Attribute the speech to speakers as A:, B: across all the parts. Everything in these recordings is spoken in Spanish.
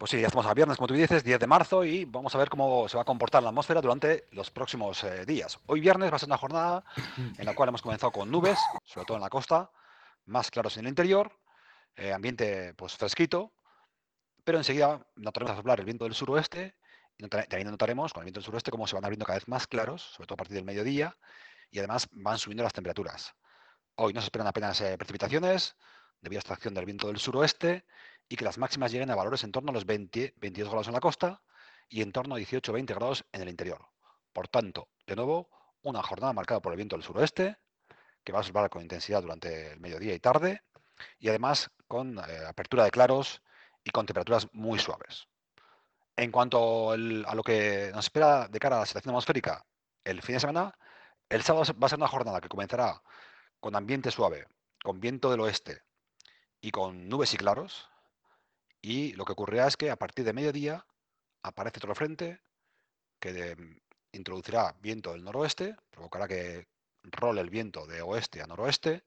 A: Pues sí, ya estamos a viernes, como tú dices, 10 de marzo, y vamos a ver cómo se va a comportar la atmósfera durante los próximos eh, días. Hoy viernes va a ser una jornada en la cual hemos comenzado con nubes, sobre todo en la costa, más claros en el interior, eh, ambiente pues fresquito, pero enseguida notaremos a soplar el viento del suroeste, y también notaremos con el viento del suroeste cómo se van abriendo cada vez más claros, sobre todo a partir del mediodía, y además van subiendo las temperaturas. Hoy no se esperan apenas eh, precipitaciones, debido a esta acción del viento del suroeste, y que las máximas lleguen a valores en torno a los 20, 22 grados en la costa y en torno a 18-20 grados en el interior. Por tanto, de nuevo, una jornada marcada por el viento del suroeste, que va a soplar con intensidad durante el mediodía y tarde, y además con eh, apertura de claros y con temperaturas muy suaves. En cuanto a lo que nos espera de cara a la situación atmosférica el fin de semana, el sábado va a ser una jornada que comenzará con ambiente suave, con viento del oeste y con nubes y claros, y lo que ocurrirá es que a partir de mediodía aparece otro frente que mm, introducirá viento del noroeste, provocará que role el viento de oeste a noroeste,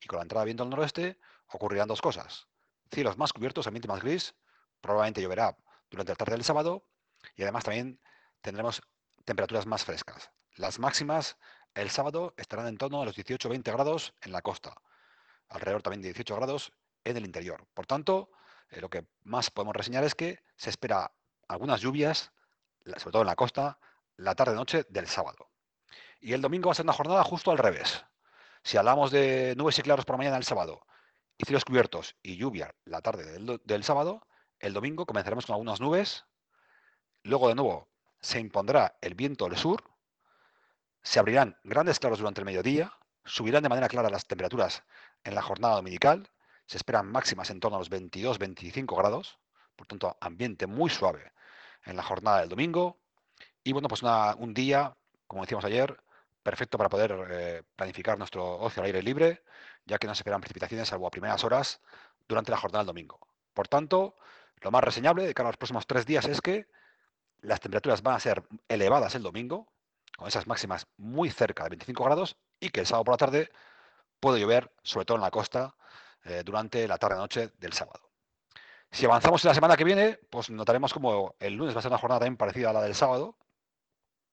A: y con la entrada de viento del noroeste ocurrirán dos cosas. Cielos más cubiertos, ambiente más gris, probablemente lloverá durante la tarde del sábado, y además también tendremos temperaturas más frescas. Las máximas el sábado estarán en torno a los 18-20 grados en la costa, alrededor también de 18 grados en el interior. Por tanto, eh, lo que más podemos reseñar es que se espera algunas lluvias, sobre todo en la costa, la tarde-noche del sábado. Y el domingo va a ser una jornada justo al revés. Si hablamos de nubes y claros por la mañana del sábado y cielos cubiertos y lluvia la tarde del, del sábado, el domingo comenzaremos con algunas nubes. Luego de nuevo se impondrá el viento del sur. Se abrirán grandes claros durante el mediodía. Subirán de manera clara las temperaturas en la jornada dominical se esperan máximas en torno a los 22-25 grados, por tanto, ambiente muy suave en la jornada del domingo. Y bueno, pues un día, como decíamos ayer, perfecto para poder eh, planificar nuestro ocio al aire libre, ya que no se esperan precipitaciones salvo a primeras horas durante la jornada del domingo. Por tanto, lo más reseñable de cara a los próximos tres días es que las temperaturas van a ser elevadas el domingo, con esas máximas muy cerca de 25 grados, y que el sábado por la tarde puede llover, sobre todo en la costa, eh, durante la tarde-noche del sábado. Si avanzamos en la semana que viene, pues notaremos como el lunes va a ser una jornada también parecida a la del sábado.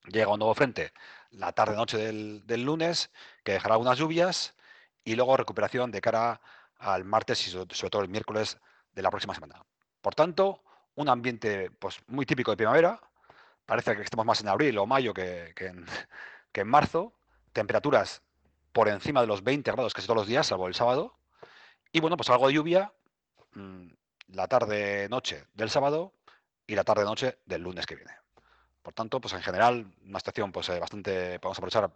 A: Llega un nuevo frente la tarde-noche del, lunes, que dejará algunas lluvias, y luego recuperación de cara al martes y sobre todo el miércoles de la próxima semana. Por tanto, un ambiente pues, muy típico de primavera. Parece que estamos más en abril o mayo que, en, que en marzo. Temperaturas por encima de los 20 grados casi todos los días, salvo el sábado. Y bueno, pues algo de lluvia mm, la tarde-noche del sábado y la tarde-noche del lunes que viene. Por tanto, pues en general, una estación pues eh, bastante, podemos aprovechar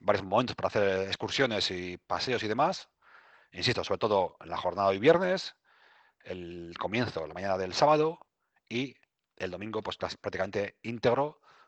A: varios momentos para hacer excursiones y paseos y demás. Insisto, sobre todo en la jornada de hoy viernes, el comienzo, la mañana del sábado y el domingo, pues prácticamente íntegro